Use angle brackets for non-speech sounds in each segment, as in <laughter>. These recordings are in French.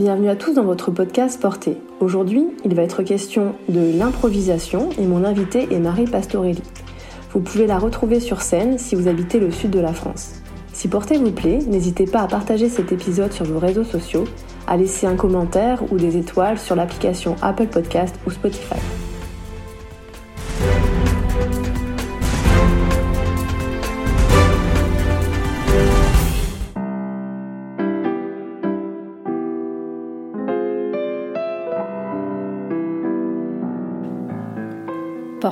Bienvenue à tous dans votre podcast Porté. Aujourd'hui, il va être question de l'improvisation et mon invité est Marie Pastorelli. Vous pouvez la retrouver sur scène si vous habitez le sud de la France. Si Porté vous plaît, n'hésitez pas à partager cet épisode sur vos réseaux sociaux, à laisser un commentaire ou des étoiles sur l'application Apple Podcast ou Spotify.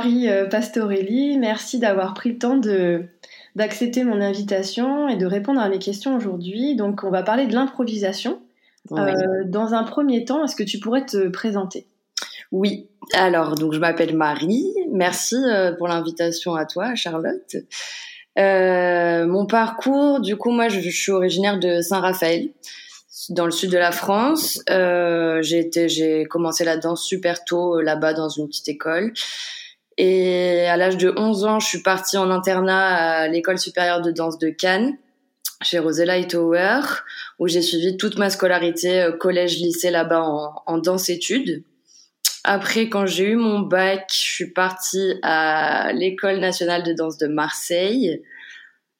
Marie euh, Pastorelli, merci d'avoir pris le temps de, d'accepter mon invitation et de répondre à mes questions aujourd'hui. Donc on va parler de l'improvisation. Euh, dans un premier temps, est-ce que tu pourrais te présenter? Oui, alors donc je m'appelle Marie, merci euh, pour l'invitation à toi Charlotte. mon parcours, du coup moi je, je suis originaire de Saint-Raphaël dans le sud de la France. J'ai commencé la danse super tôt là-bas dans une petite école. Et à l'âge de 11 ans, je suis partie en internat à l'école supérieure de danse de Cannes, chez Rosella Hightower, où j'ai suivi toute ma scolarité euh, collège-lycée là-bas en, danse-études. Après, quand j'ai eu mon bac, je suis partie à l'école nationale de danse de Marseille,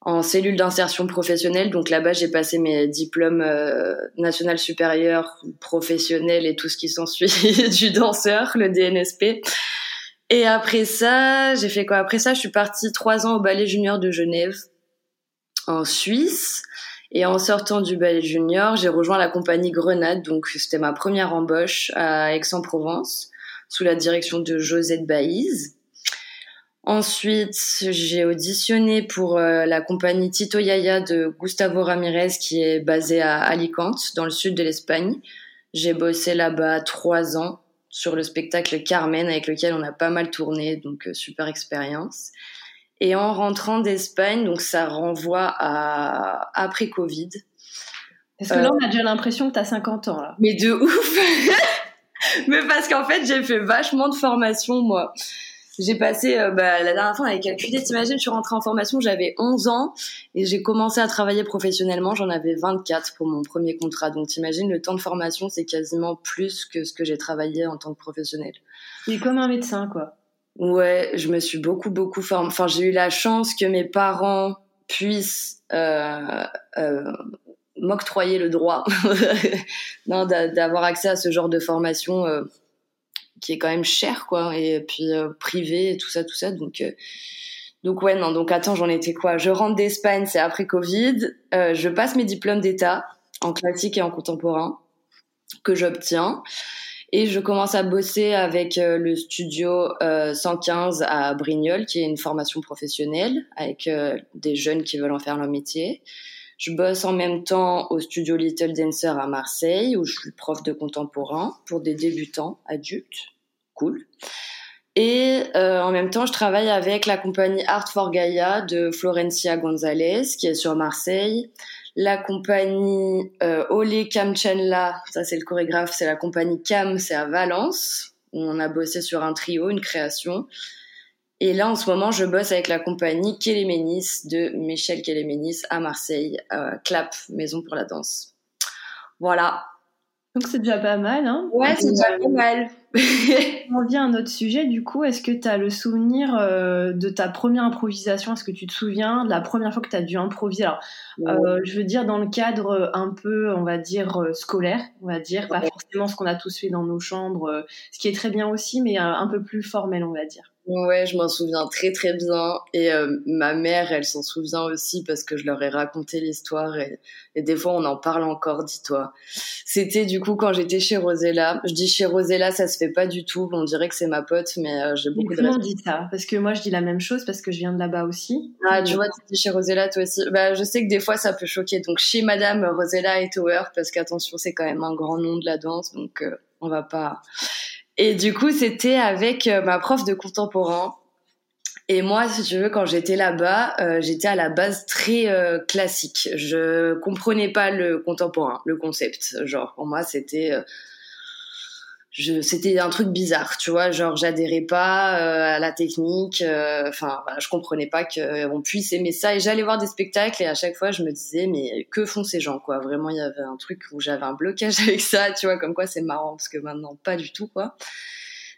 en cellule d'insertion professionnelle. Donc là-bas, j'ai passé mes diplômes euh, national supérieur, professionnel et tout ce qui s'ensuit <laughs> du danseur, le DNSP. Et après ça, j'ai fait quoi? Après ça, je suis partie trois ans au ballet junior de Genève, en Suisse. Et en sortant du ballet junior, j'ai rejoint la compagnie Grenade. Donc c'était ma première embauche à Aix-en-Provence, sous la direction de Josette Baïse. Ensuite, j'ai auditionné pour euh, la compagnie Tito Yaya de Gustavo Ramirez qui est basée à Alicante, dans le sud de l'Espagne. J'ai bossé là-bas trois ans sur le spectacle Carmen avec lequel on a pas mal tourné, donc euh, super expérience. Et en rentrant d'Espagne, donc ça renvoie à après Covid. Parce que là, on a déjà l'impression que tu as 50 ans. Là. Mais de ouf <laughs> Mais parce qu'en fait, j'ai fait vachement de formation, moi. J'ai passé, euh, bah, la dernière fois, on avait calculé, t'imagines, je suis rentrée en formation, j'avais 11 ans et j'ai commencé à travailler professionnellement, j'en avais 24 pour mon premier contrat. Donc t'imagines, le temps de formation, c'est quasiment plus que ce que j'ai travaillé en tant que professionnel. C'est comme un médecin, quoi. Ouais, je me suis beaucoup, beaucoup formée. Enfin, j'ai eu la chance que mes parents puissent euh, euh, m'octroyer le droit <laughs> d'avoir accès à ce genre de formation qui est quand même cher quoi et puis euh, privé et tout ça tout ça. Donc euh, donc ouais non donc attends j'en étais quoi? Je rentre d'Espagne c'est après Covid. Euh, je passe mes diplômes d'état en classique et en contemporain que j'obtiens. Et je commence à bosser avec le studio 115 à Brignoles qui est une formation professionnelle avec des jeunes qui veulent en faire leur métier je bosse en même temps au studio Little Dancer à Marseille, où je suis prof de contemporain pour des débutants adultes. Cool. Et euh, en même temps, je travaille avec la compagnie Art for Gaia de Florencia Gonzalez, qui est sur Marseille. La compagnie euh, Ole Kamchenla, ça c'est le chorégraphe, c'est la compagnie Cam, c'est à Valence, où on a bossé sur un trio, une création. Et là, en ce moment, je bosse avec la compagnie Kéléménis de Michel Kéléménis à Marseille, euh, Clap, Maison pour la danse. Voilà. Donc c'est déjà pas mal, hein Ouais, c'est déjà pas mal. <laughs> On vient à un autre sujet, du coup, est-ce que tu as le souvenir euh, de ta première improvisation? Est-ce que tu te souviens de la première fois que tu as dû improviser? Alors, euh, je veux dire dans le cadre un peu, on va dire, scolaire, on va dire, pas forcément ce qu'on a tous fait dans nos chambres, ce qui est très bien aussi, mais un peu plus formel, on va dire. Ouais, je m'en souviens très très bien. Et euh, ma mère, elle s'en souvient aussi parce que je leur ai raconté l'histoire et, et, des fois on en parle encore, dis-toi. C'était du coup quand j'étais chez Rosella. Je dis chez Rosella, ça se fait pas du tout. On dirait que c'est ma pote, mais euh, j'ai beaucoup de respect. dit ça? Parce que moi je dis la même chose parce que je viens de là-bas aussi. Ah, tu vois, tu étais chez Rosella toi aussi. Bah, je sais que des fois ça peut choquer. Donc chez Madame Rosella et Tower, parce qu'attention, c'est quand même un grand nom de la danse, donc euh, on va pas. Et du coup, c'était avec euh, ma prof de contemporain. Et moi, si tu veux, quand j'étais là-bas, euh, j'étais à la base très euh, classique. Je comprenais pas le contemporain, le concept. Genre, pour moi, c'était je c'était un truc bizarre tu vois genre j'adhérais pas euh, à la technique euh, enfin je comprenais pas qu'on puisse aimer ça. Et j'allais voir des spectacles et à chaque fois je me disais mais que font ces gens quoi? Vraiment il y avait un truc où j'avais un blocage <laughs> avec ça tu vois comme quoi c'est marrant parce que maintenant pas du tout quoi.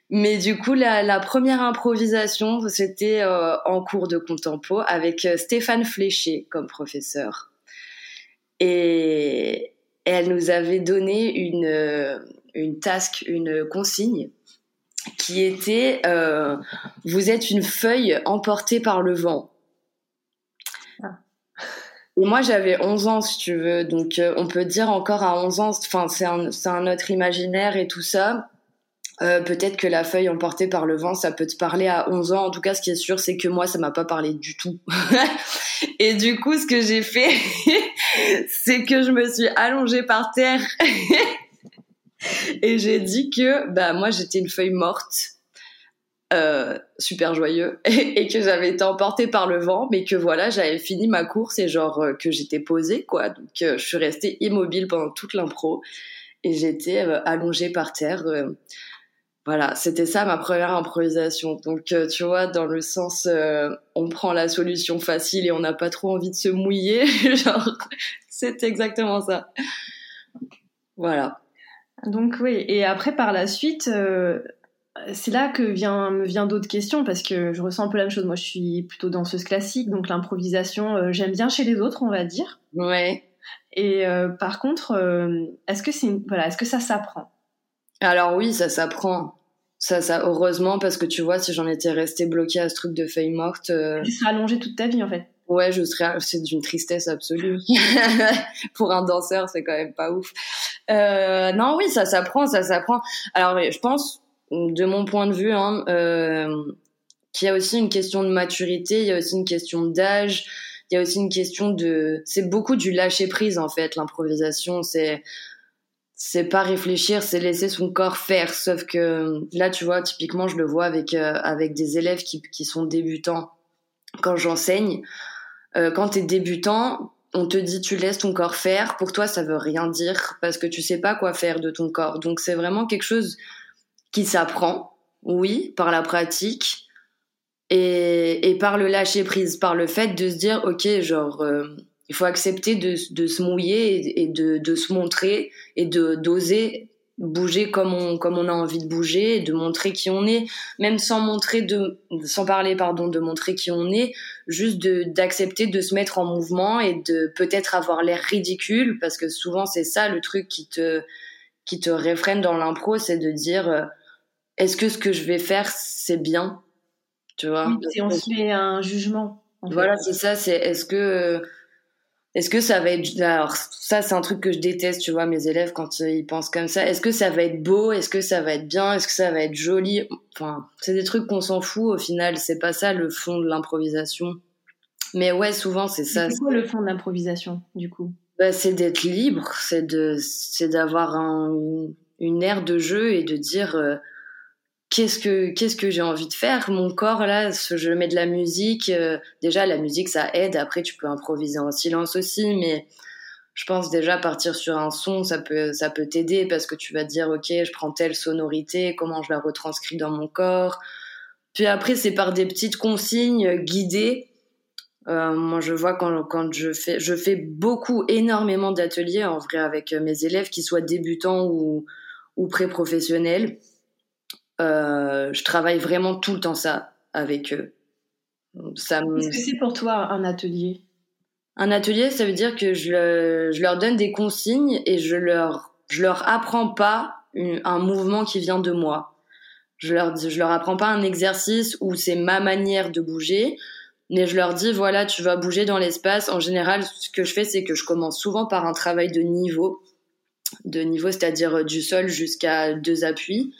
Mais du coup la, la première improvisation c'était euh, en cours de contempo avec Stéphane Fléché comme professeur. Et elle nous avait donné une une task, une consigne qui était euh, vous êtes une feuille emportée par le vent. Ah. Et moi j'avais 11 ans si tu veux, donc euh, on peut dire encore à 11 ans, enfin c'est un, un autre imaginaire et tout ça. Euh, peut-être que la feuille emportée par le vent, ça peut te parler à 11 ans. En tout cas, ce qui est sûr, c'est que moi, ça m'a pas parlé du tout. <laughs> et du coup, ce que j'ai fait, <laughs> c'est que je me suis allongée par terre <laughs> <laughs> et j'ai dit que bah moi j'étais une feuille morte. Euh, super joyeux <laughs> et, que j'avais été emportée par le vent mais que voilà j'avais fini ma course et genre euh, que j'étais posée quoi. Donc euh, je suis restée immobile pendant toute l'impro et j'étais allongée par terre voilà. C'était ça ma première improvisation. Donc tu vois dans le sens on prend la solution facile et on n'a pas trop envie de se mouiller <laughs> genre c'est exactement ça. Voilà donc oui, et après par la suite, euh, c'est là que vient, me vient d'autres questions parce que je ressens un peu la même chose. Moi, je suis plutôt danseuse classique, donc l'improvisation, euh, j'aime bien chez les autres, on va dire. Ouais. Et euh, par contre, est-ce que c'est voilà, est-ce que ça s'apprend? Alors oui, ça s'apprend. Ça, ça, heureusement, parce que tu vois, si j'en étais restée bloquée à ce truc de feuille morte. Tu serais allongée toute ta vie, en fait. Ouais, je serais, c'est d'une tristesse absolue. <laughs> Pour un danseur, c'est quand même pas ouf. Euh, non, oui, ça s'apprend, ça s'apprend. Alors, je pense, de mon point de vue, hein, euh, qu'il y a aussi une question de maturité, il y a aussi une question d'âge, il y a aussi une question de, c'est beaucoup du lâcher prise en fait, l'improvisation. C'est, c'est pas réfléchir, c'est laisser son corps faire. Sauf que là, tu vois, typiquement, je le vois avec euh, avec des élèves qui qui sont débutants. Quand j'enseigne, euh, quand tu es débutant, on te dit tu laisses ton corps faire. Pour toi, ça veut rien dire parce que tu sais pas quoi faire de ton corps. Donc c'est vraiment quelque chose qui s'apprend, oui, par la pratique et, et, par le lâcher prise, par le fait de se dire ok, genre euh, il faut accepter de, de se mouiller et, de, de, se montrer et de d'oser bouger comme on comme on a envie de bouger, de montrer qui on est, même sans montrer de sans parler pardon de montrer qui on est, juste d'accepter de se mettre en mouvement et de peut-être avoir l'air ridicule parce que souvent c'est ça le truc qui te qui te réfrène dans l'impro, c'est de dire euh, est-ce que ce que je vais faire c'est bien, tu vois? Oui, on se met un jugement. Voilà, c'est ça, c'est est-ce que est-ce que ça va être alors ça c'est un truc que je déteste tu vois mes élèves quand ils pensent comme ça. Est-ce que ça va être beau? Est-ce que ça va être bien? Est-ce que ça va être joli? Enfin c'est des trucs qu'on s'en fout au final. C'est pas ça le fond de l'improvisation. Mais ouais souvent c'est ça. C'est quoi le fond de l'improvisation du coup? Bah, c'est d'être libre. C'est de c'est d'avoir un, une ère de jeu et de dire euh, qu'est-ce que qu'est-ce que j'ai envie de faire? Mon corps là je mets de la musique euh, déjà la musique ça aide. Après tu peux improviser en silence aussi mais je pense déjà partir sur un son ça peut ça peut t'aider parce que tu vas te dire ok je prends telle sonorité comment je la retranscris dans mon corps. Puis après c'est par des petites consignes guidées. Euh, moi je vois quand quand je fais je fais beaucoup énormément d'ateliers en vrai avec mes élèves qui soient débutants ou ou pré-professionnels euh, je travaille vraiment tout le temps ça avec eux. Ça Qu'est-ce que c'est pour toi un atelier? Un atelier, ça veut dire que je, je, leur donne des consignes et je leur, je leur apprends pas un mouvement qui vient de moi. Je leur je leur apprends pas un exercice où c'est ma manière de bouger, mais je leur dis voilà, tu vas bouger dans l'espace. En général, ce que je fais, c'est que je commence souvent par un travail de niveau, de niveau, c'est-à-dire du sol jusqu'à deux appuis.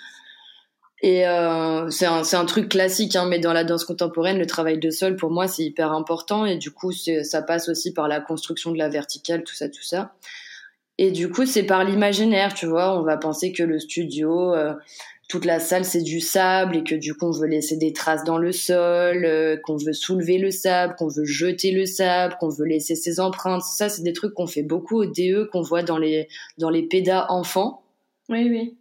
Et euh, c'est un, un, truc classique, hein, mais dans la danse contemporaine, le travail de sol, pour moi, c'est hyper important. Et du coup, ça passe aussi par la construction de la verticale, tout ça, tout ça. Et du coup, c'est par l'imaginaire, tu vois. On va penser que le studio, euh, toute la salle, c'est du sable et que du coup, on veut laisser des traces dans le sol, euh, qu'on veut soulever le sable, qu'on veut jeter le sable, qu'on veut laisser ses empreintes. Ça, c'est des trucs qu'on fait beaucoup au DE, qu'on voit dans les, dans les pédas enfants. Oui, oui.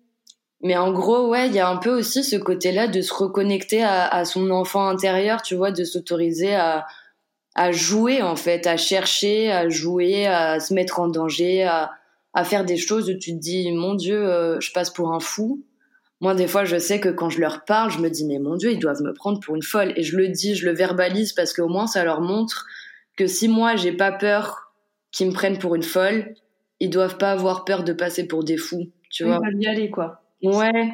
Mais en gros, ouais, il y a un peu aussi ce côté-là de se reconnecter à, à, son enfant intérieur, tu vois, de s'autoriser à, à jouer, en fait, à chercher, à jouer, à se mettre en danger, à, à faire des choses où tu te dis, mon Dieu, euh, je passe pour un fou. Moi, des fois, je sais que quand je leur parle, je me dis, mais mon Dieu, ils doivent me prendre pour une folle. Et je le dis, je le verbalise parce qu'au moins, ça leur montre que si moi, j'ai pas peur qu'ils me prennent pour une folle, ils doivent pas avoir peur de passer pour des fous, tu vois. Ils y aller, quoi. Ouais.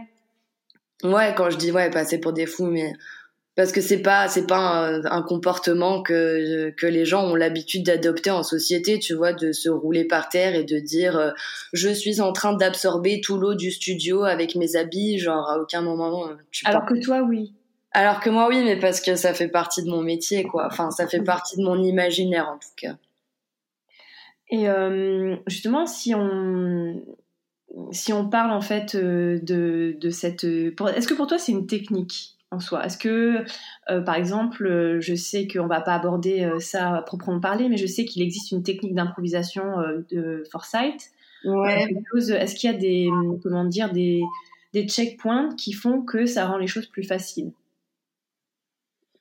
Ouais, quand je dis ouais, passer pour des fous, mais parce que c'est pas c'est pas un, comportement que que les gens ont l'habitude d'adopter en société, tu vois, de se rouler par terre et de dire euh, je suis en train d'absorber tout l'eau du studio avec mes habits, genre à aucun moment. Euh, tu Alors que toi, oui. Alors que moi, oui, mais parce que ça fait partie de mon métier, quoi. Enfin, ça fait partie de mon imaginaire, en tout cas. Et euh, justement, si on si on parle en fait euh, de, de cette... Est-ce que pour toi c'est une technique en soi? Est-ce que, euh, par exemple, je sais qu'on va pas aborder euh, ça à proprement parler, mais je sais qu'il existe une technique d'improvisation de Foresight? Ouais. Est-ce qu'il y a des, comment dire, des, des checkpoints qui font que ça rend les choses plus faciles?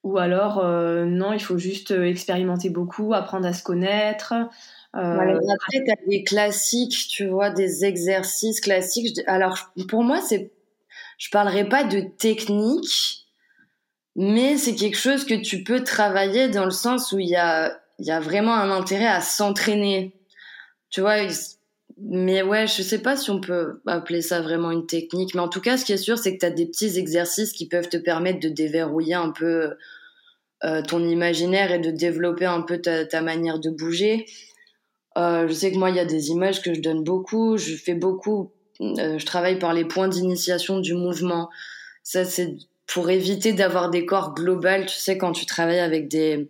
Ou alors, non, il faut juste expérimenter beaucoup, apprendre à se connaître, euh, après, tu as des classiques, tu vois, des exercices classiques. Alors, pour moi, c'est, je parlerai pas de technique, mais c'est quelque chose que tu peux travailler dans le sens où il y a, il y a vraiment un intérêt à s'entraîner. Tu vois, mais ouais, je sais pas si on peut appeler ça vraiment une technique, mais en tout cas, ce qui est sûr, c'est que tu as des petits exercices qui peuvent te permettre de déverrouiller un peu euh, ton imaginaire et de développer un peu ta, ta manière de bouger. Euh, je sais que moi, il y a des images que je donne beaucoup. Je fais beaucoup. Euh, je travaille par les points d'initiation du mouvement. Ça, c'est pour éviter d'avoir des corps globaux. Tu sais, quand tu travailles avec des,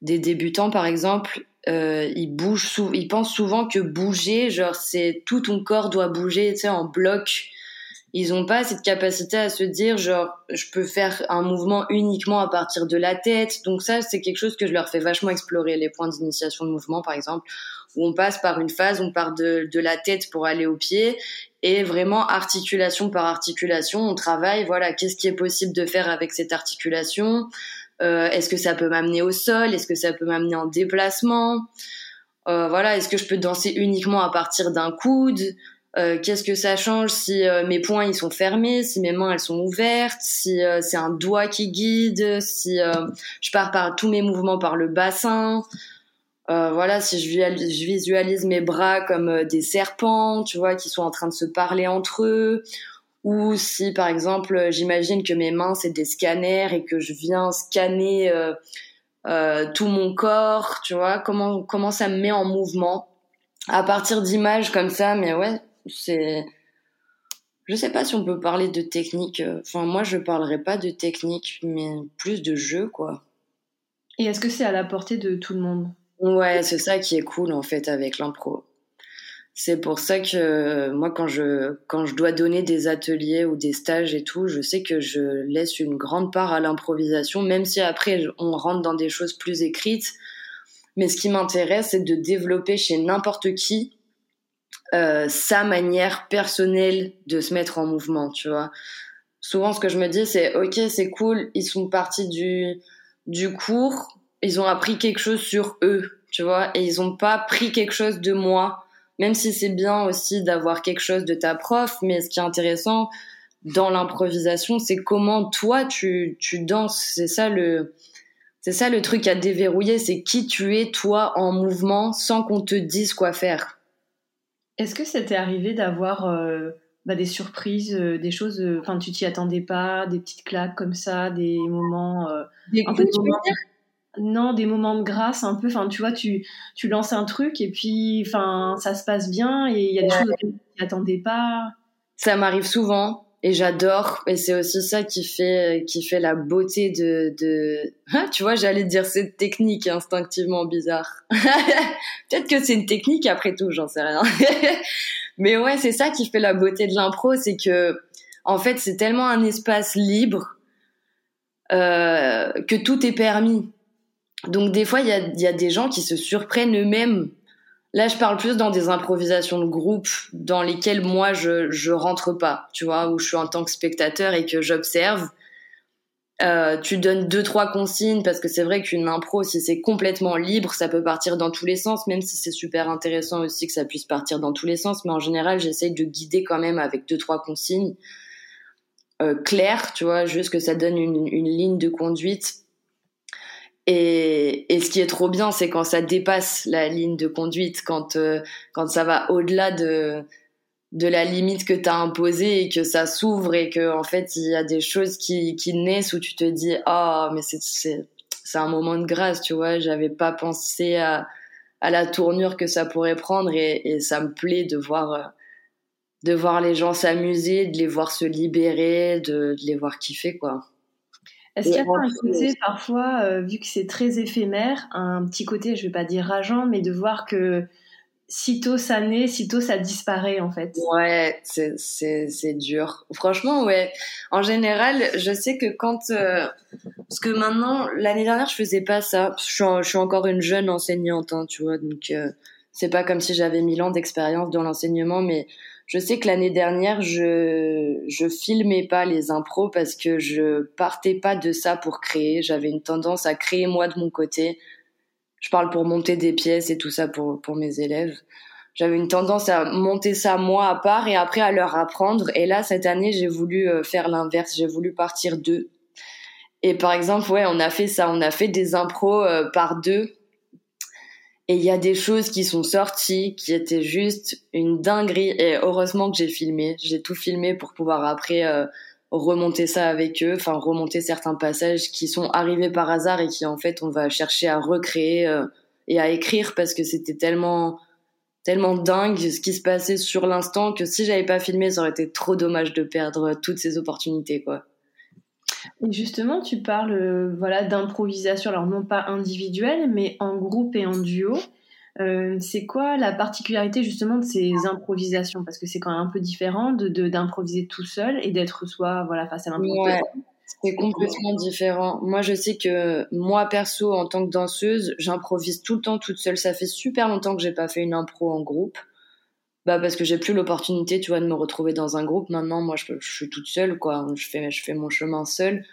débutants, par exemple, euh, ils bougent, ils pensent souvent que bouger, genre, c'est tout ton corps doit bouger, tu sais, en bloc ils ont pas cette capacité à se dire genre je peux faire un mouvement uniquement à partir de la tête. Donc ça c'est quelque chose que je leur fais vachement explorer les points d'initiation de mouvement par exemple où on passe par une phase, on part de, de la tête pour aller au pied et vraiment articulation par articulation, on travaille voilà qu'est-ce qui est possible de faire avec cette articulation? Euh, est-ce que ça peut m'amener au sol? Est-ce que ça peut m'amener en déplacement? Euh, Voilà, est-ce que je peux danser uniquement à partir d'un coude? Euh, qu'est-ce que ça change si euh, mes poings ils sont fermés, si mes mains elles sont ouvertes, si euh, c'est un doigt qui guide, si je pars par tous mes mouvements par le bassin? Voilà, si je visualise, mes bras comme des serpents, tu vois, qui sont en train de se parler entre eux, ou si par exemple j'imagine que mes mains c'est des scanners et que je viens scanner tout mon corps, tu vois, comment comment ça me met en mouvement à partir d'images comme ça, mais ouais, c'est je sais pas si on peut parler de technique. Enfin, moi, je parlerai pas de technique, mais plus de jeu, quoi. Et est-ce que c'est à la portée de tout le monde? Ouais, c'est ça qui est cool en fait avec l'impro. C'est pour ça que moi, quand je quand je dois donner des ateliers ou des stages et tout, je sais que je laisse une grande part à l'improvisation, même si après on rentre dans des choses plus écrites. Mais ce qui m'intéresse, c'est de développer chez n'importe qui euh, sa manière personnelle de se mettre en mouvement, tu vois. Souvent, ce que je me dis, c'est ok, c'est cool, ils sont partis du du cours, ils ont appris quelque chose sur eux, tu vois, et ils ont pas pris quelque chose de moi. Même si c'est bien aussi d'avoir quelque chose de ta prof, mais ce qui est intéressant dans l'improvisation, c'est comment toi tu tu danses. C'est ça le c'est ça le truc à déverrouiller, c'est qui tu es toi en mouvement sans qu'on te dise quoi faire. Est-ce que c'était arrivé d'avoir euh, bah, des surprises, des choses, enfin tu t'y attendais pas, des petites claques comme ça, des moments, des un peu non, des moments de grâce un peu. Enfin, tu vois, tu, tu lances un truc et puis, enfin, ça se passe bien et il y a des choses auxquelles tu n'attendais pas. Ça m'arrive souvent et j'adore. Et c'est aussi ça qui fait, qui fait la beauté de, de... Ah, tu vois, j'allais dire cette technique instinctivement bizarre. <laughs> Peut-être que c'est une technique après tout, j'en sais rien. <laughs> Mais ouais, c'est ça qui fait la beauté de l'impro, c'est que, en fait, c'est tellement un espace libre euh, que tout est permis. Donc des fois, il y a, y a, des gens qui se surprennent eux-mêmes. Là, je parle plus dans des improvisations de groupe dans lesquelles moi, je, je rentre pas, tu vois, où je suis en tant que spectateur et que j'observe. Euh, tu donnes deux trois consignes parce que c'est vrai qu'une impro si c'est complètement libre ça peut partir dans tous les sens même si c'est super intéressant aussi que ça puisse partir dans tous les sens mais en général j'essaye de guider quand même avec deux trois consignes euh, claires tu vois juste que ça donne une, une ligne de conduite et, et, ce qui est trop bien, c'est quand ça dépasse la ligne de conduite, quand, euh, quand ça va au-delà de, de la limite que tu as imposée et que ça s'ouvre et que en fait il y a des choses qui, qui naissent où tu te dis ah oh, mais c'est un moment de grâce tu vois. J'avais pas pensé à, à la tournure que ça pourrait prendre et, et ça me plaît de voir euh, de voir les gens s'amuser de les voir se libérer de, de les voir kiffer quoi est-ce qu'il y a pas un côté parfois, euh, vu que c'est très éphémère, un petit côté, je vais pas dire rageant, mais de voir que sitôt ça naît, sitôt ça disparaît en fait? Ouais, c'est c'est c'est dur. Franchement, ouais. En général, je sais que quand euh, parce que maintenant l'année dernière je faisais pas ça. Je suis, je suis encore une jeune enseignante, hein, tu vois, donc euh, c'est pas comme si j'avais mille ans d'expérience dans l'enseignement, mais je sais que l'année dernière, je je filmais pas les impros parce que je partais pas de ça pour créer. J'avais une tendance à créer moi de mon côté. Je parle pour monter des pièces et tout ça pour pour mes élèves. J'avais une tendance à monter ça moi à part et après à leur apprendre. Et là, cette année, j'ai voulu euh, faire l'inverse. J'ai voulu partir d'eux. Et par exemple, ouais, on a fait ça. On a fait des impros euh, par deux et il y a des choses qui sont sorties qui étaient juste une dinguerie. Et heureusement que j'ai filmé. J'ai tout filmé pour pouvoir après euh, remonter ça avec eux. Enfin, remonter certains passages qui sont arrivés par hasard et qui en fait on va chercher à recréer euh, et à écrire parce que c'était tellement tellement dingue ce qui se passait sur l'instant que si j'avais pas filmé, ça aurait été trop dommage de perdre toutes ces opportunités, quoi. Et justement, tu parles euh, voilà, d'improvisation, alors non pas individuelle, mais en groupe et en duo. Euh, c'est quoi la particularité justement de ces improvisations? Parce que c'est quand même un peu différent de, d'improviser tout seul et d'être soit voilà, face à l'impro. Ouais, c'est complètement différent. Moi, je sais que moi, perso, en tant que danseuse, j'improvise tout le temps toute seule. Ça fait super longtemps que j'ai pas fait une impro en groupe bah parce que j'ai plus l'opportunité tu vois de me retrouver dans un groupe. Maintenant moi je, suis toute seule quoi. Je fais mon chemin seule.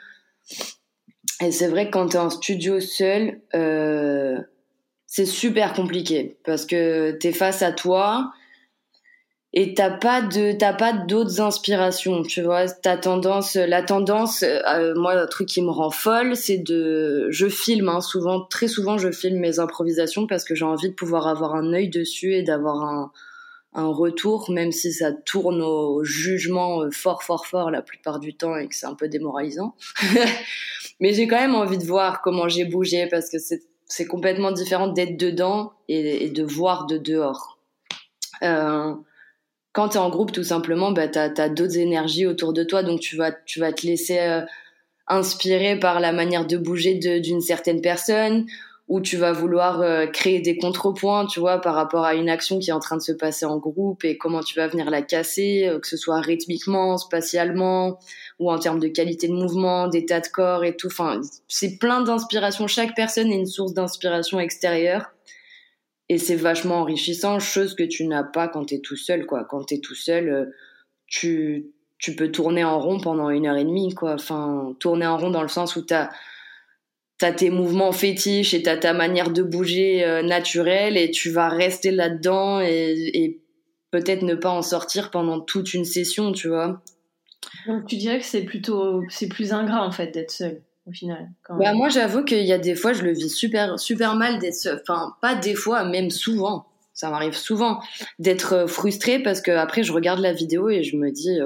Et c'est vrai que quand tu es en studio seul euh, c'est super compliqué. Parce que tu es face à toi et t'as pas de t'as pas d'autres inspirations tu vois. T'as tendance la tendance euh, moi un truc qui me rend folle c'est de je filme hein, souvent très souvent je filme mes improvisations parce que j'ai envie de pouvoir avoir un œil dessus et d'avoir un un retour, même si ça tourne au jugement euh, fort, fort, fort la plupart du temps et que c'est un peu démoralisant. <laughs> Mais j'ai quand même envie de voir comment j'ai bougé parce que c'est complètement différent d'être dedans et, de voir de dehors. Euh, quand tu es en groupe, tout simplement, bah, tu as, d'autres énergies autour de toi, donc tu vas, te laisser euh, inspirer par la manière de bouger d'une certaine personne où tu vas vouloir euh, créer des contrepoints, tu vois, par rapport à une action qui est en train de se passer en groupe et comment tu vas venir la casser, euh, que ce soit rythmiquement, spatialement ou en termes de qualité de mouvement, d'état de corps et tout. Enfin, c'est plein d'inspiration. Chaque personne est une source d'inspiration extérieure et c'est vachement enrichissant, chose que tu n'as pas quand tu es tout seul, quoi. Quand tu es tout seul, euh, tu, tu peux tourner en rond pendant une heure et demie, quoi. Enfin, tourner en rond dans le sens où tu as t'as tes mouvements fétiches et t'as ta manière de bouger euh, naturelle et tu vas rester là-dedans et, peut-être ne pas en sortir pendant toute une session, tu vois. Donc tu dirais que c'est plutôt c'est plus ingrat en fait d'être seul au final. bah moi j'avoue qu'il y a des fois je le vis super super mal d'être seul. Enfin pas des fois même souvent. ça m'arrive souvent d'être frustrée parce que après je regarde la vidéo et je me dis,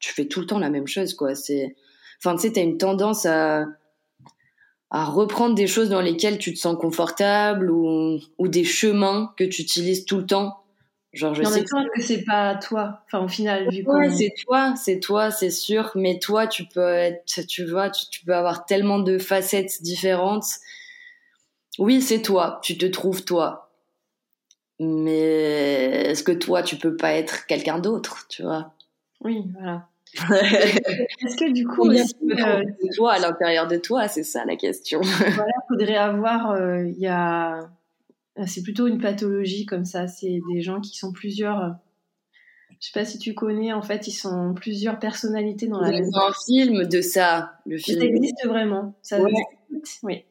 tu fais tout le temps la même chose, quoi. C'est, enfin, tu sais, t'as une tendance à à reprendre des choses dans lesquelles tu te sens confortable ou, ou des chemins que tu utilises tout le temps. Genre, je sais que c'est pas toi? Enfin, au final, vu ouais, c'est toi, c'est toi, c'est sûr. Mais toi, tu peux être, tu vois, tu, peux avoir tellement de facettes différentes. Oui, c'est toi. Tu te trouves toi. Mais est-ce que toi, tu peux pas être quelqu'un d'autre, tu vois? Oui, voilà. <laughs> Est-ce que du coup, aussi, euh, toi à l'intérieur de toi, c'est ça la question. voilà, <laughs> faudrait avoir. Euh, il y a, c'est plutôt une pathologie comme ça. C'est des gens qui sont plusieurs. Je sais pas si tu connais. En fait, ils sont plusieurs personnalités dans la. un film de ça. Le film. Ça existe vraiment. Ça Oui.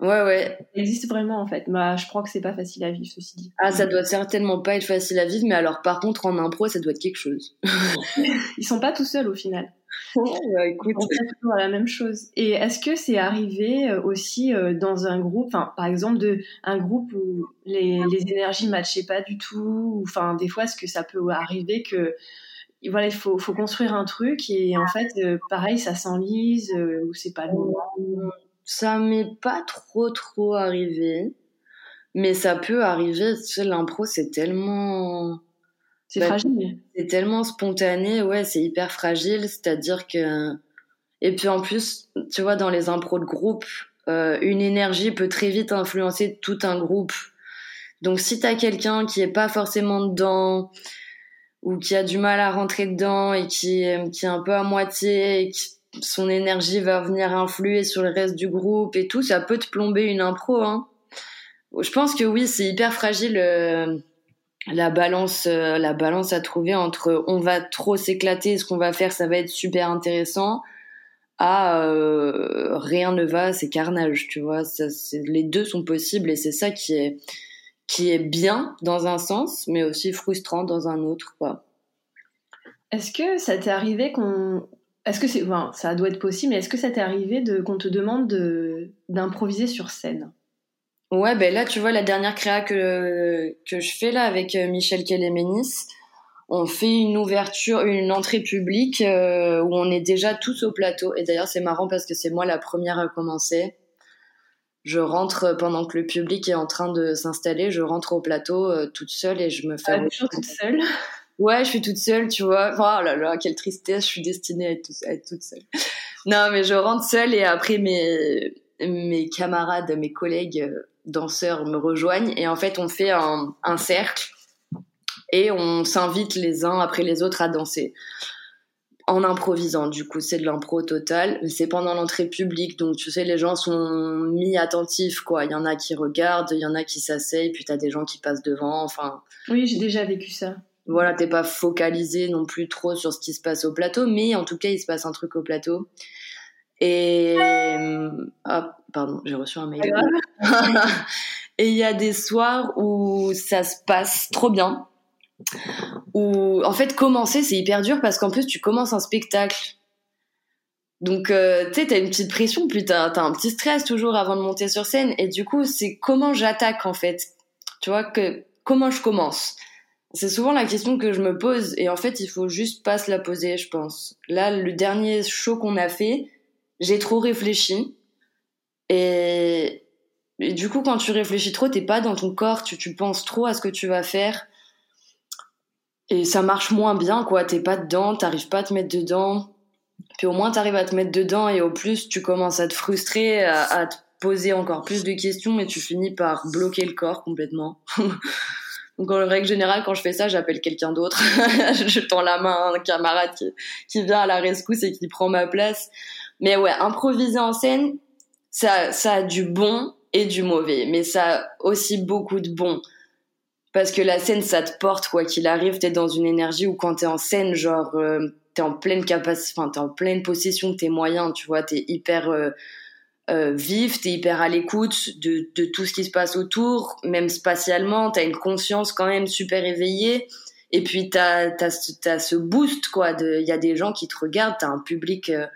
Ouais, ouais. Ça existe vraiment en fait. Bah, je crois que c'est pas facile à vivre, ceci dit. Ah, ça doit certainement pas être facile à vivre, mais alors par contre, en impro, ça doit être quelque chose. <laughs> Ils sont pas tout seuls au final. <laughs> Ouais, bah, écoute. On fait toujours la même chose. Et est-ce que c'est arrivé euh, aussi euh, dans un groupe, enfin, par exemple, de un groupe où les, les énergies matchaient pas du tout, enfin, des fois, est-ce que ça peut arriver que voilà, il faut, faut construire un truc et en fait, euh, pareil, ça s'enlise ou c'est pas le moment? Ça m'est pas trop trop arrivé, mais ça peut arriver. Tu sais, l'impro c'est tellement c'est bah, fragile. C'est tellement spontané, ouais, c'est hyper fragile. C'est-à-dire que et puis en plus, tu vois, dans les impros de groupe, euh, une énergie peut très vite influencer tout un groupe. Donc si t'as quelqu'un qui est pas forcément dedans ou qui a du mal à rentrer dedans et qui, qui est un peu à moitié et qui son énergie va venir influer sur le reste du groupe et tout, ça peut te plomber une impro. Hein. Je pense que oui, c'est hyper fragile euh, la balance, euh, la balance à trouver entre on va trop s'éclater, ce qu'on va faire, ça va être super intéressant, à euh, rien ne va, c'est carnage, tu vois. Ça, les deux sont possibles et c'est ça qui est qui est bien dans un sens, mais aussi frustrant dans un autre, quoi. Est-ce que ça t'est arrivé qu'on est-ce que c'est, enfin, ça doit être possible, mais est-ce que ça t'est arrivé de qu'on te demande de, d'improviser sur scène? Ouais, ben là, tu vois, la dernière créa que que je fais là avec euh, Michel Kéléménis, on fait une ouverture, une entrée publique euh, où on est déjà tous au plateau. Et d'ailleurs, c'est marrant parce que c'est moi la première à commencer. Je rentre pendant que le public est en train de s'installer. Je rentre au plateau euh, toute seule et je me fais. Ah, toujours toute seule? Ouais, je suis toute seule, tu vois. Oh là là, quelle tristesse, je suis destinée à être, toute seule. <laughs> Non, mais je rentre seule et après mes, mes camarades, mes collègues euh, danseurs me rejoignent et en fait on fait un, un cercle et on s'invite les uns après les autres à danser en improvisant. Du coup, c'est de l'impro total. C'est pendant l'entrée publique, donc tu sais, les gens sont mis attentifs, quoi. Il y en a qui regardent, il y en a qui s'asseyent, puis t'as des gens qui passent devant. Enfin. Oui, j'ai déjà vécu ça voilà, t'es pas focalisé non plus trop sur ce qui se passe au plateau, mais en tout cas, il se passe un truc au plateau. Et ah, pardon, j'ai reçu un mail. <laughs> et il y a des soirs où ça se passe trop bien. Où en fait commencer c'est hyper dur parce qu'en plus tu commences un spectacle. Donc euh, tu sais t'as une petite pression puis t'as as un petit stress toujours avant de monter sur scène et du coup c'est comment j'attaque en fait. Tu vois que comment je commence. C'est souvent la question que je me pose et en fait il faut juste pas se la poser je pense. Là le dernier show qu'on a fait, j'ai trop réfléchi et... du coup quand tu réfléchis trop t'es pas dans ton corps, tu, tu penses trop à ce que tu vas faire et ça marche moins bien quoi, t'es pas dedans, t'arrives pas à te mettre dedans. Puis au moins t'arrives à te mettre dedans et au plus tu commences à te frustrer, à, à te poser encore plus de questions et tu finis par bloquer le corps complètement. <laughs> Donc en règle générale, quand je fais ça, j'appelle quelqu'un d'autre. <laughs> je tends la main à un camarade qui, vient à la rescousse et qui prend ma place. Mais ouais, improviser en scène, ça, ça a du bon et du mauvais, mais ça a aussi beaucoup de bon. Parce que la scène, ça te porte, quoi qu'il arrive, t'es dans une énergie où quand t'es en scène, genre, euh, t'es en pleine capacité, enfin, t'es en pleine possession de tes moyens, tu vois, t'es hyper... Euh, euh, vif, t'es hyper à l'écoute de, de, tout ce qui se passe autour, même spatialement, t'as une conscience quand même super éveillée. Et puis t'as as, ce boost quoi. Il y a des gens qui te regardent, t'as un public euh,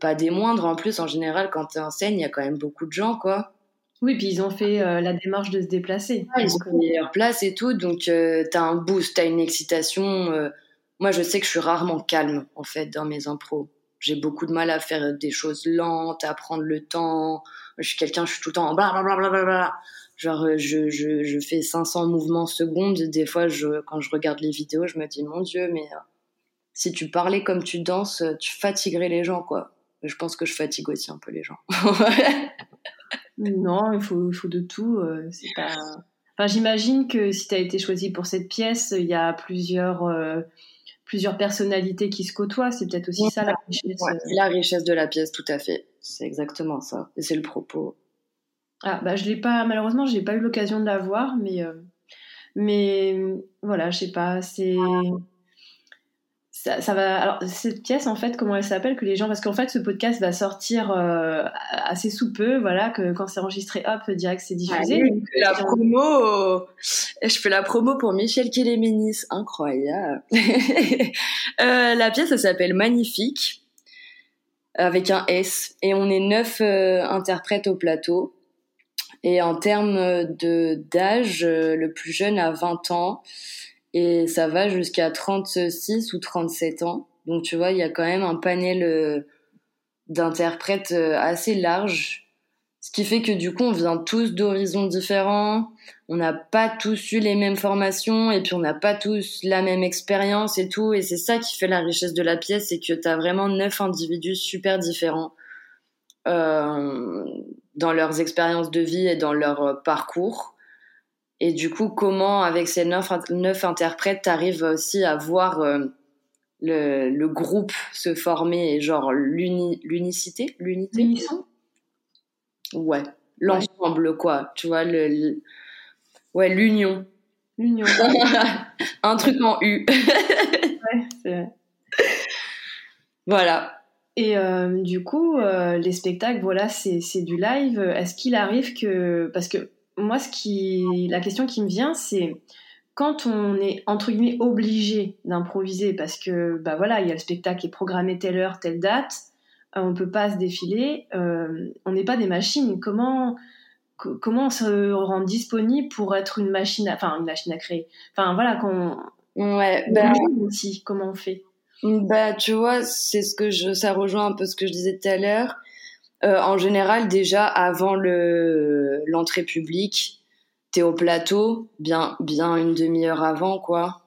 pas des moindres en plus. En général, quand t'es en scène, il y a quand même beaucoup de gens quoi. Oui, puis ils ont fait la démarche de se déplacer. ils ont mis leur place et tout, donc tu as un boost, tu as une excitation. moi, je sais que je suis rarement calme, en fait, dans mes impros. J'ai beaucoup de mal à faire des choses lentes, à prendre le temps. Je suis quelqu'un, je suis tout le temps en blablabla. Genre, euh, je, je, je, fais 500 mouvements secondes. Des fois, je, quand je regarde les vidéos, je me dis, mon Dieu, mais euh, si tu parlais comme tu danses, tu fatiguerais les gens, quoi. Je pense que je fatigue aussi un peu les gens. <laughs> non, il faut, il faut de tout. Euh, c'est pas... enfin, J'imagine que si tu as été choisi pour cette pièce, il y a plusieurs, plusieurs personnalités qui se côtoient. C'est peut-être aussi ça la richesse. la richesse de la pièce, tout à fait. C'est exactement ça. Et c'est le propos. Ah, bah, je l'ai pas, malheureusement, j'ai pas eu l'occasion de la voir, mais, euh, mais voilà, je sais pas, c'est. Ça, ça, va. Alors, cette pièce, en fait, comment elle s'appelle Que les gens. Parce qu'en fait, ce podcast va sortir euh, assez sous peu, voilà, que quand c'est enregistré, hop, direct, c'est diffusé. la promo Je fais la promo pour Michel Kéléménis, incroyable <laughs> euh, La pièce, elle s'appelle Magnifique, avec un S, et on est neuf interprètes au plateau. Et en termes d'âge, euh, le plus jeune a 20 ans et ça va jusqu'à 36 ou 37 ans. Donc tu vois, il y a quand même un panel euh, d'interprètes euh, assez large, ce qui fait que du coup, on vient tous d'horizons différents, on n'a pas tous eu les mêmes formations et puis on n'a pas tous la même expérience et tout. Et c'est ça qui fait la richesse de la pièce, c'est que tu as vraiment neuf individus super différents euh, dans leurs expériences de vie et dans leur euh, parcours. Et du coup, comment, avec ces neuf, neuf interprètes, t'arrives aussi à voir euh, le, le, groupe se former et genre l'unicité? L'unité? Ouais, l'ensemble, quoi. Tu vois, le, ouais, l'union. L'union. <laughs> Un truc en U. <laughs> ouais, c'est vrai. Voilà. Et euh, du coup, euh, les spectacles, voilà, c'est du live. Est-ce qu'il arrive que... Parce que moi, ce qui... la question qui me vient, c'est quand on est, entre guillemets, obligé d'improviser, parce que, bah voilà, il y a le spectacle qui est programmé telle heure, telle date, euh, on peut pas se défiler, on n'est pas des machines. Comment comment on se rend disponible pour être une machine, à, enfin une machine à créer? Enfin voilà, qu'on ouais, ben... aussi, comment on fait bah, tu vois, c'est ce que je, ça rejoint un peu ce que je disais tout à l'heure. Euh, en général, déjà avant le l'entrée publique, t'es au plateau, bien bien une demi-heure avant, quoi.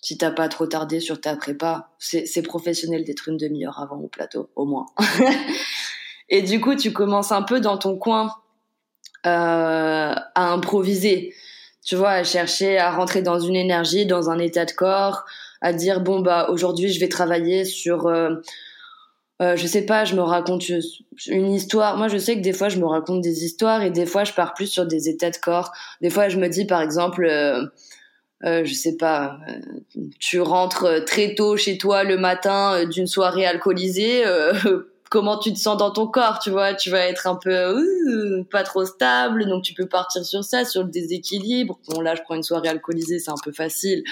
Si t'as pas trop tardé sur ta prépa, c'est professionnel d'être une demi-heure avant au plateau, au moins. <laughs> Et du coup, tu commences un peu dans ton coin euh, à improviser, tu vois, à chercher à rentrer dans une énergie, dans un état de corps à dire bon bah aujourd'hui je vais travailler sur euh, euh, je sais pas, je me raconte une histoire. Moi, je sais que des fois, je me raconte des histoires et des fois, je pars plus sur des états de corps. Des fois, je me dis, par exemple, euh, euh je sais pas, euh, tu rentres très tôt chez toi le matin d'une soirée alcoolisée. <laughs> comment tu te sens dans ton corps, tu vois? Tu vas être un peu pas trop stable, donc tu peux partir sur ça, sur le déséquilibre. Bon, là, je prends une soirée alcoolisée, c'est un peu facile.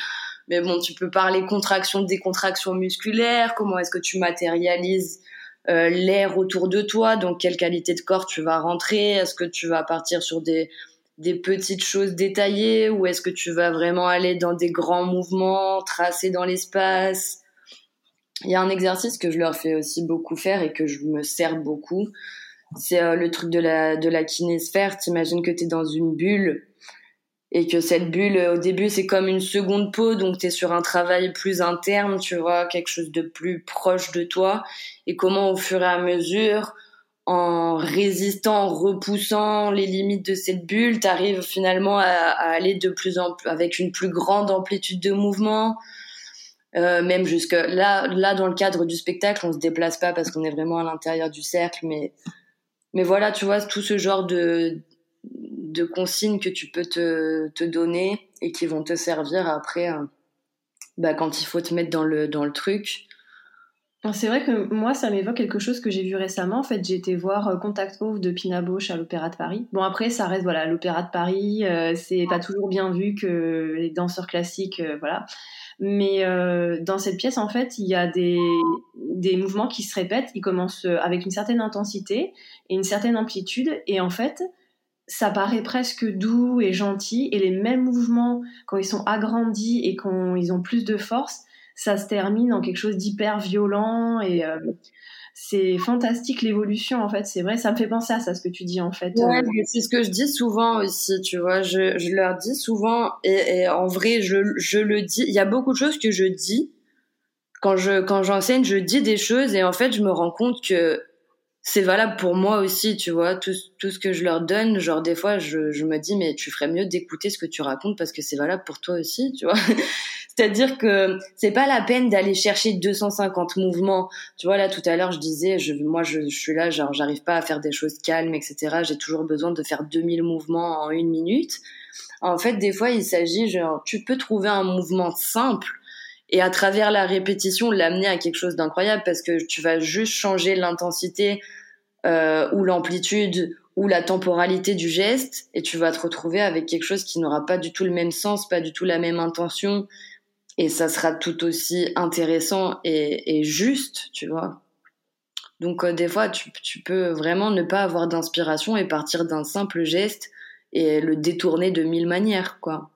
Mais bon, tu peux parler contraction, décontraction musculaire, comment est-ce que tu matérialises euh, l'air autour de toi, donc quelle qualité de corps tu vas rentrer, est-ce que tu vas partir sur des, des petites choses détaillées ou est-ce que tu vas vraiment aller dans des grands mouvements tracés dans l'espace? Il y a un exercice que je leur fais aussi beaucoup faire et que je me sers beaucoup, c'est euh, le truc de la, de la kinésphère. T'imagines que tu es dans une bulle et que cette bulle au début c'est comme une seconde peau donc tu es sur un travail plus interne tu vois quelque chose de plus proche de toi. Et comment au fur et à mesure en résistant en repoussant les limites de cette bulle tu arrives finalement à, aller de plus en plus avec une plus grande amplitude de mouvement. Euh, même jusque là là dans le cadre du spectacle on se déplace pas parce qu'on est vraiment à l'intérieur du cercle mais mais voilà tu vois tout ce genre de de consignes que tu peux te, te, donner et qui vont te servir après euh, bah, quand il faut te mettre dans le, dans le truc. C'est vrai que moi, ça m'évoque quelque chose que j'ai vu récemment. En fait, j'ai été voir euh, Contact Off de Pina Bausch à l'Opéra de Paris. Bon, après, ça reste, voilà, l'Opéra de Paris, euh, c'est pas toujours bien vu que les danseurs classiques, voilà. Mais dans cette pièce, en fait, il y a des, des mouvements qui se répètent. Ils commencent avec une certaine intensité et une certaine amplitude. Et en fait, ça paraît presque doux et gentil, et les mêmes mouvements, quand ils sont agrandis et quand ils ont plus de force, ça se termine en quelque chose d'hyper violent et euh, c'est fantastique l'évolution en fait. C'est vrai ça me fait penser à ça ce que tu dis en fait. Ouais, euh. c'est ce que je dis souvent aussi tu vois. Je, leur dis souvent et, et, en vrai je, je le dis il y a beaucoup de choses que je dis. Quand je quand j'enseigne je dis des choses et en fait je me rends compte que c'est valable pour moi aussi, tu vois, tout, tout ce que je leur donne, genre des fois je, je me dis mais tu ferais mieux d'écouter ce que tu racontes parce que c'est valable pour toi aussi, tu vois. <laughs> C'est-à-dire que c'est pas la peine d'aller chercher 250 mouvements. Tu vois là tout à l'heure je disais je, moi je, je suis là genre j'arrive pas à faire des choses calmes etc. J'ai toujours besoin de faire 2000 mouvements en une minute. En fait des fois il s'agit genre tu peux trouver un mouvement simple et à travers la répétition l'amener à quelque chose d'incroyable parce que tu vas juste changer l'intensité euh, ou l'amplitude ou la temporalité du geste et tu vas te retrouver avec quelque chose qui n'aura pas du tout le même sens, pas du tout la même intention et ça sera tout aussi intéressant et, et juste, tu vois. Donc euh, des fois, tu, tu, peux vraiment ne pas avoir d'inspiration et partir d'un simple geste et le détourner de mille manières, quoi.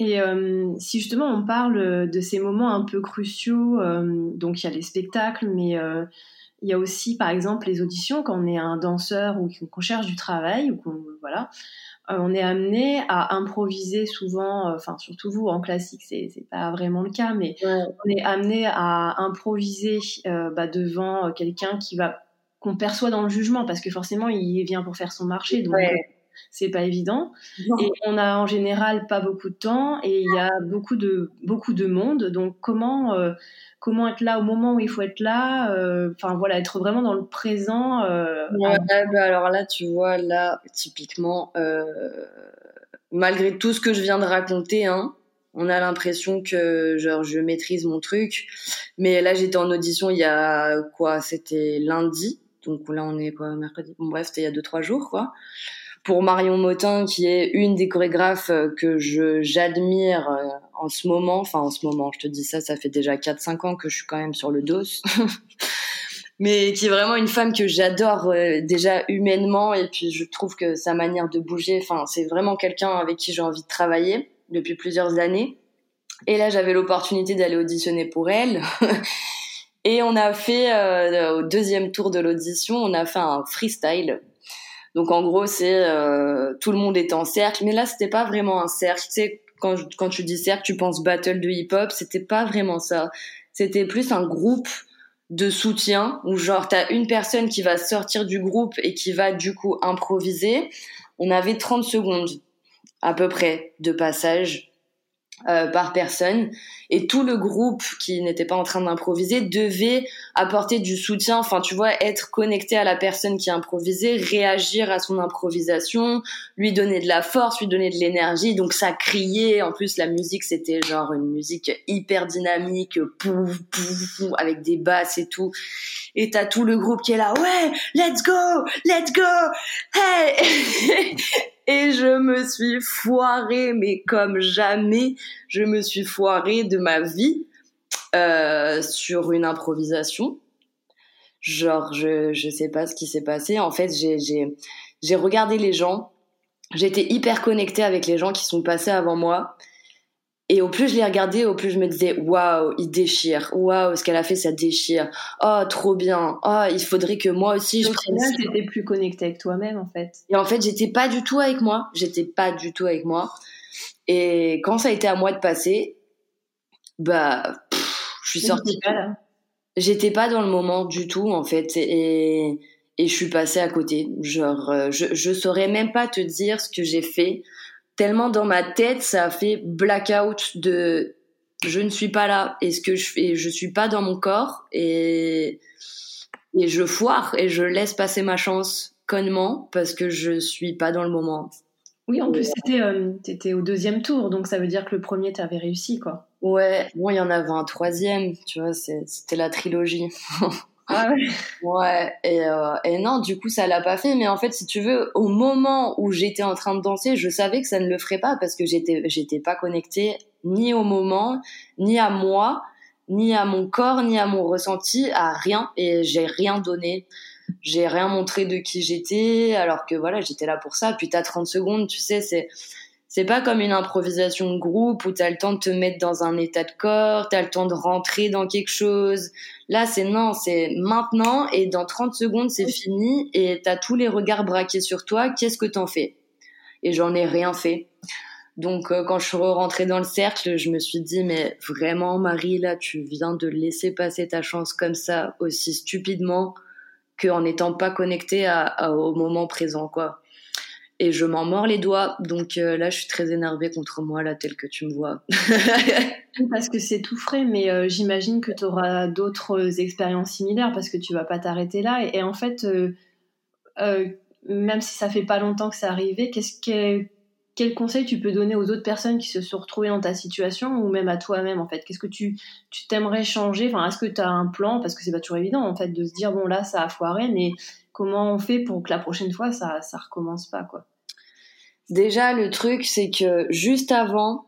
Et euh, si justement on parle de ces moments un peu cruciaux, euh, donc il y a les spectacles, mais euh, il y a aussi, par exemple, les auditions quand on est un danseur ou qu'on cherche du travail ou qu'on voilà, euh, on est amené à improviser souvent. Euh, enfin, surtout vous en classique, c'est c'est pas vraiment le cas, mais on est amené à improviser euh, bah, devant quelqu'un qui va qu'on perçoit dans le jugement parce que forcément il vient pour faire son marché, donc c'est pas évident. Et on a en général pas beaucoup de temps et il y a beaucoup de beaucoup de monde. Donc comment comment être là au moment où il faut être là, euh, enfin voilà, être vraiment dans le présent. Euh, bah, alors là, tu vois, là, typiquement, euh, malgré tout ce que je viens de raconter, hein, on a l'impression que genre je maîtrise mon truc, mais là j'étais en audition il y a quoi, c'était lundi, donc là on est quoi mercredi, bon bref c'était il y a deux trois jours quoi pour Marion Motin, qui est une des chorégraphes euh, que je j'admire euh, en ce moment. Enfin, en ce moment, je te dis ça, ça fait déjà 4-5 ans que je suis quand même sur le dos. <laughs> Mais qui est vraiment une femme que j'adore euh, déjà humainement. Et puis, je trouve que sa manière de bouger, enfin, c'est vraiment quelqu'un avec qui j'ai envie de travailler depuis plusieurs années. Et là, j'avais l'opportunité d'aller auditionner pour elle. <laughs> Et on a fait, au deuxième tour de l'audition, on a fait un freestyle donc en gros, c'est euh, tout le monde est en cercle, mais là c'était pas vraiment un cercle. Tu sais, quand quand tu dis cercle, tu penses battle de hip-hop, c'était pas vraiment ça. C'était plus un groupe de soutien où genre t'as une personne qui va sortir du groupe et qui va du coup improviser. On avait 30 secondes à peu près de passage euh, par personne. Et tout le groupe qui n'était pas en train d'improviser devait apporter du soutien enfin tu vois être connecté à la personne qui improvisait réagir à son improvisation lui donner de la force lui donner de l'énergie. Donc ça criait. En plus la musique c'était genre une musique hyper dynamique pouf pouf, avec des basses et tout. Et t'as tout le groupe qui est là ouais let's go let's go hey <laughs> et je me suis foirée, mais comme jamais, je me suis foirée de ma vie euh, sur une improvisation. Genre, je je sais pas ce qui s'est passé. En fait, j'ai regardé les gens. J'étais hyper connectée avec les gens qui sont passés avant moi. Et au plus je les regardais, au plus je me disais waouh, il déchire. Waouh, ce qu'elle a fait, ça déchire. Oh, trop bien. Oh, il faudrait que moi aussi je prenne. Tu étais plus connecté avec toi-même en fait. Et en fait, j'étais pas du tout avec moi. J'étais pas du tout avec moi. Et quand ça a été à moi de passer, bah, je suis sortie. J'étais pas dans le moment du tout en fait, et et je suis passée à côté. Genre, euh, je je saurais même pas te dire ce que j'ai fait tellement dans ma tête, ça a fait blackout de je ne suis pas là. et ce que je fais Je suis pas dans mon corps et et je foire et je laisse passer ma chance connement parce que je suis pas dans le moment. Oui, en plus c'était euh, t'étais au deuxième tour, donc ça veut dire que le premier t'avais réussi quoi. Ouais, bon il y en avait un troisième, tu vois, c'était la trilogie. <laughs> Ah ouais. ouais. Et, euh, et non, du coup, ça l'a pas fait. Mais en fait, si tu veux, au moment où j'étais en train de danser, je savais que ça ne le ferait pas parce que j'étais, j'étais pas connectée ni au moment, ni à moi, ni à mon corps, ni à mon ressenti, à rien. Et j'ai rien donné. j'ai rien montré de qui j'étais, alors que voilà, j'étais là pour ça. Puis t'as 30 secondes, tu sais, c'est c'est pas comme une improvisation de groupe où t'as le temps de te mettre dans un état de corps, t'as le temps de rentrer dans quelque chose. Là, c'est non, c'est maintenant et dans 30 secondes, c'est fini et t'as tous les regards braqués sur toi. Qu'est-ce que t'en fais? Et j'en ai rien fait. Donc, euh, quand je suis rentrée dans le cercle, je me suis dit, mais vraiment, Marie, là, tu viens de laisser passer ta chance comme ça, aussi stupidement, qu'en n'étant pas connectée à, au moment présent, quoi et je m'en mords les doigts. Donc euh, là, je suis très énervée contre moi, là, tel que tu me vois. <laughs> parce que c'est tout frais, mais euh, j'imagine que tu auras d'autres expériences similaires parce que tu vas pas t'arrêter là. Et, en fait, euh, même si ça fait pas longtemps que c'est arrivé, qu'est-ce que quel conseil tu peux donner aux autres personnes qui se sont retrouvées dans ta situation ou même à toi-même en fait? Qu'est-ce que tu tu t'aimerais changer? Enfin, est-ce que tu as un plan? Parce que c'est pas toujours évident en fait de se dire bon là ça a foiré, mais comment on fait pour que la prochaine fois ça ça recommence pas quoi? Déjà le truc c'est que juste avant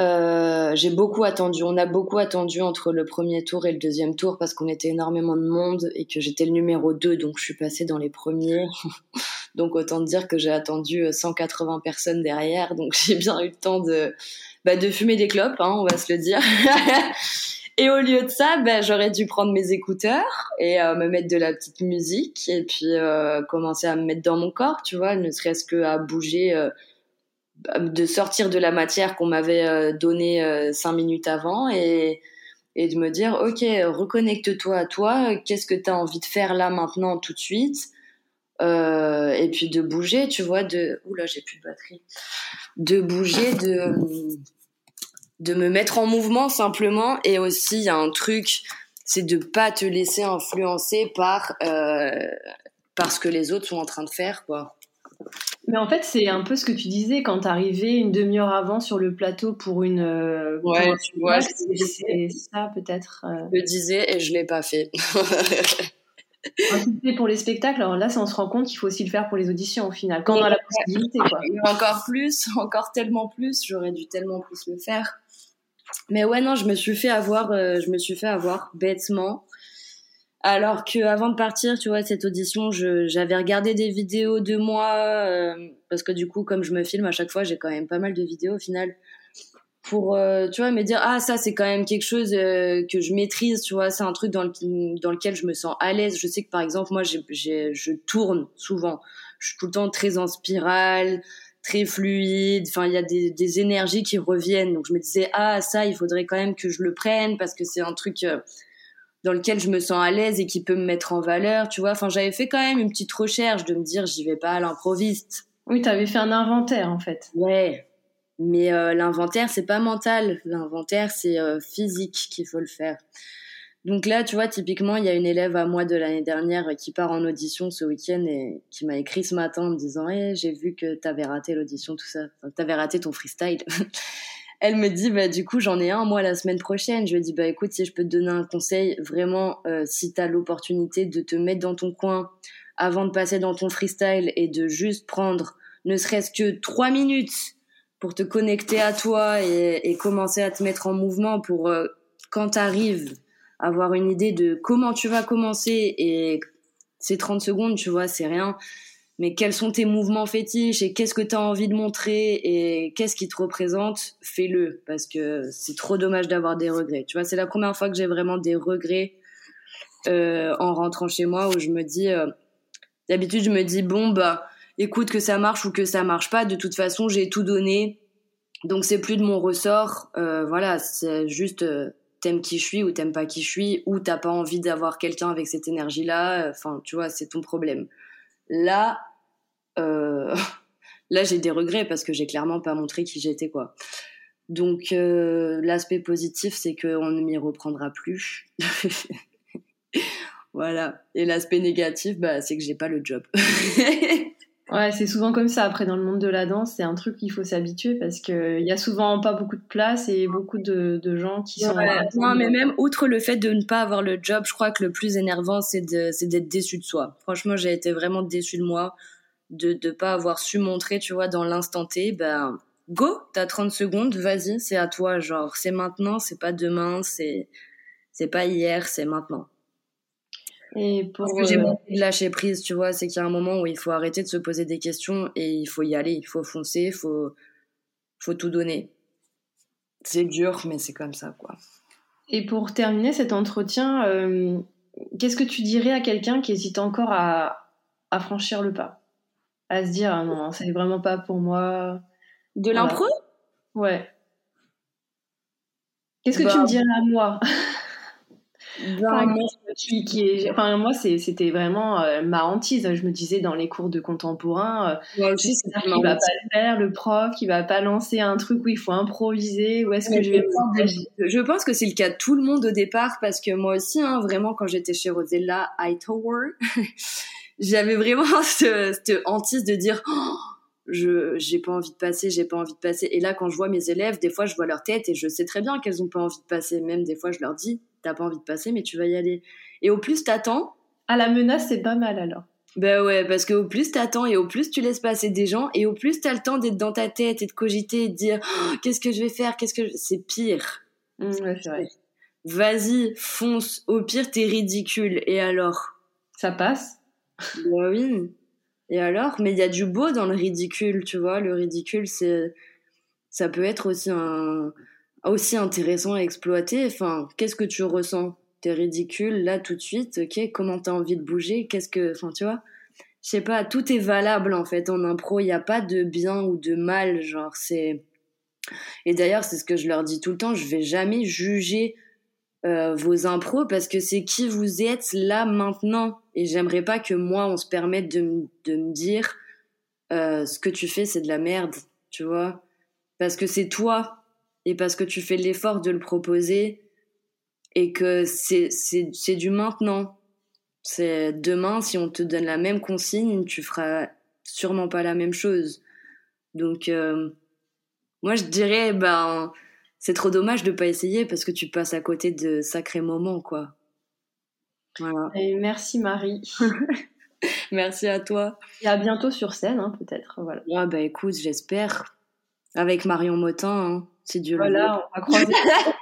euh, j'ai beaucoup attendu. On a beaucoup attendu entre le premier tour et le deuxième tour parce qu'on était énormément de monde et que j'étais le numéro 2, donc je suis passée dans les premiers. <laughs> donc autant dire que j'ai attendu 180 personnes derrière, donc <laughs> j'ai bien eu le temps de, bah, fumer des clopes, hein, on va se le dire. <laughs> et au lieu de ça, bah, j'aurais dû prendre mes écouteurs et euh, me mettre de la petite musique et puis euh, commencer à me mettre dans mon corps, tu vois, ne serait-ce que à bouger de sortir de la matière qu'on m'avait euh, donnée euh, cinq minutes avant et, de me dire, ok, reconnecte-toi à toi, qu'est-ce que tu as envie de faire là maintenant tout de suite? Euh, et puis de bouger, tu vois, de... Oula, j'ai plus de batterie. De bouger, de, de me mettre en mouvement simplement. Et aussi, il y a un truc, c'est de pas te laisser influencer par, euh, par ce que les autres sont en train de faire, quoi. Mais en fait, c'est un peu ce que tu disais quand t'arrivais une demi-heure avant sur le plateau pour une. Euh, ouais, tu vois, c'est ça peut-être. Euh... Je le disais et je l'ai pas fait. <laughs> c'est pour les spectacles, alors là, on se rend compte qu'il faut aussi le faire pour les auditions au final, quand on a la possibilité. Quoi. Encore plus, encore tellement plus, j'aurais dû tellement plus le faire. Mais ouais, non, je me suis fait avoir, euh, je me suis fait avoir bêtement. Alors que avant de partir, tu vois, cette audition, j'avais regardé des vidéos de moi euh, parce que du coup, comme je me filme à chaque fois, j'ai quand même pas mal de vidéos au final pour, euh, tu vois, me dire ah ça c'est quand même quelque chose que je maîtrise, tu vois, c'est un truc dans, le, dans lequel je me sens à l'aise. Je sais que par exemple moi, je tourne souvent, je suis tout le temps très en spirale, très fluide. Enfin, il y a des, des énergies qui reviennent. Donc je me disais ah ça, il faudrait quand même que je le prenne parce que c'est un truc dans lequel je me sens à l'aise et qui peut me mettre en valeur, tu vois. Enfin, j'avais fait quand même une petite recherche de me dire j'y vais pas à l'improviste. Oui, tu avais fait un inventaire en fait. Ouais. Mais euh, l'inventaire, c'est pas mental. L'inventaire, c'est euh, physique qu'il faut le faire. Donc là, tu vois, typiquement, il y a une élève à moi de l'année dernière qui part en audition ce week-end et qui m'a écrit ce matin en me disant hey, j'ai vu que t'avais raté l'audition, tout ça. T'avais raté ton freestyle. <laughs> elle me dit bah du coup j'en ai un moi la semaine prochaine. Je lui dis bah écoute si je peux te donner un conseil vraiment euh, si tu as l'opportunité de te mettre dans ton coin avant de passer dans ton freestyle et de juste prendre ne serait-ce que trois minutes pour te connecter à toi et, commencer à te mettre en mouvement pour euh, quand tu arrives avoir une idée de comment tu vas commencer et ces 30 secondes tu vois c'est rien mais quels sont tes mouvements fétiches et qu'est-ce que tu as envie de montrer et qu'est-ce qui te représente, fais-le parce que c'est trop dommage d'avoir des regrets. Tu vois, c'est la première fois que j'ai vraiment des regrets euh, en rentrant chez moi où je me dis, euh, d'habitude je me dis bon bah écoute que ça marche ou que ça marche pas, de toute façon j'ai tout donné, donc c'est plus de mon ressort. Euh, voilà, c'est juste t'aimes qui je suis ou t'aimes pas qui je suis ou t'as pas envie d'avoir quelqu'un avec cette énergie là. Enfin, tu vois, c'est ton problème. Là, euh, <laughs> là j'ai des regrets parce que j'ai clairement pas montré qui j'étais quoi. Donc euh, l'aspect positif c'est qu'on ne m'y reprendra plus. <laughs> voilà. Et l'aspect négatif bah c'est que j'ai pas le job. <laughs> Ouais, c'est souvent comme ça. Après, dans le monde de la danse, c'est un truc qu'il faut s'habituer parce qu'il y a souvent pas beaucoup de place et beaucoup de, gens qui sont. non, mais même outre le fait de ne pas avoir le job, je crois que le plus énervant, c'est d'être déçu de soi. Franchement, j'ai été vraiment déçue de moi de ne pas avoir su montrer, tu vois, dans l'instant T. Ben, go, t'as 30 secondes, vas-y, c'est à toi. Genre, c'est maintenant, c'est pas demain, c'est c'est pas hier, c'est maintenant. Et pour Parce que j'ai euh, de lâcher prise, tu vois, c'est qu'il y a un moment où il faut arrêter de se poser des questions et il faut y aller, il faut foncer, il faut, faut tout donner. C'est dur, mais c'est comme ça, quoi. Et pour terminer cet entretien, euh, qu'est-ce que tu dirais à quelqu'un qui hésite encore à, à, franchir le pas? À se dire, ah non, c'est vraiment pas pour moi. De l'impro? Ouais. Qu'est-ce que tu me bah, dirais à moi? <laughs> moi, qui enfin, moi c'était vraiment euh, ma hantise. Je me disais dans les cours de contemporain, euh, aussi, qui va pas le faire, le prof, qui va pas lancer un truc où il faut improviser, où est-ce que je vais Je pense que c'est le cas de tout le monde au départ, parce que moi aussi, hein, vraiment, quand j'étais chez Rosella Hightower, <laughs> j'avais vraiment <laughs> cette, hantise de dire. Oh, je j'ai pas envie de passer, j'ai pas envie de passer. Et là, quand je vois mes élèves, des fois, je vois leur tête et je sais très bien qu'elles ont pas envie de passer. Même des fois, je leur dis, t'as pas envie de passer, mais tu vas y aller. Et au plus t'attends. À la menace, c'est pas mal alors. Ben ouais, parce qu'au plus t'attends et au plus tu laisses passer des gens et au plus t'as le temps d'être dans ta tête et de cogiter et de dire oh, qu'est-ce que je vais faire, qu'est-ce que c'est pire. Mmh, ouais. Vas-y, fonce. Au pire, t'es ridicule. Et alors? Ça passe Ben oui. Et alors? Mais il y a du beau dans le ridicule, tu vois. Le ridicule, c'est, ça peut être aussi un, aussi intéressant à exploiter. Enfin, qu'est-ce que tu ressens? T'es ridicule là tout de suite. Ok, comment t'as envie de bouger? Qu'est-ce que, enfin, tu vois? Je sais pas. Tout est valable en fait en impro. Il n'y a pas de bien ou de mal. Genre, c'est. Et d'ailleurs, c'est ce que je leur dis tout le temps. Je vais jamais juger euh, vos impros parce que c'est qui vous êtes là maintenant. Et j'aimerais pas que moi, on se permette de, de me dire euh, ce que tu fais, c'est de la merde, tu vois? Parce que c'est toi et parce que tu fais l'effort de le proposer et que c'est, c'est, c'est du maintenant. C'est demain, si on te donne la même consigne, tu feras sûrement pas la même chose. Donc, euh, moi, je dirais, ben, c'est trop dommage de pas essayer parce que tu passes à côté de sacrés moments, quoi. Voilà. Et merci Marie. <laughs> merci à toi. Et à bientôt sur scène, hein, peut-être. Voilà. Ah bah écoute, j'espère. Avec Marion Motin, hein, si Dieu le veut. Voilà, on va croiser. <laughs>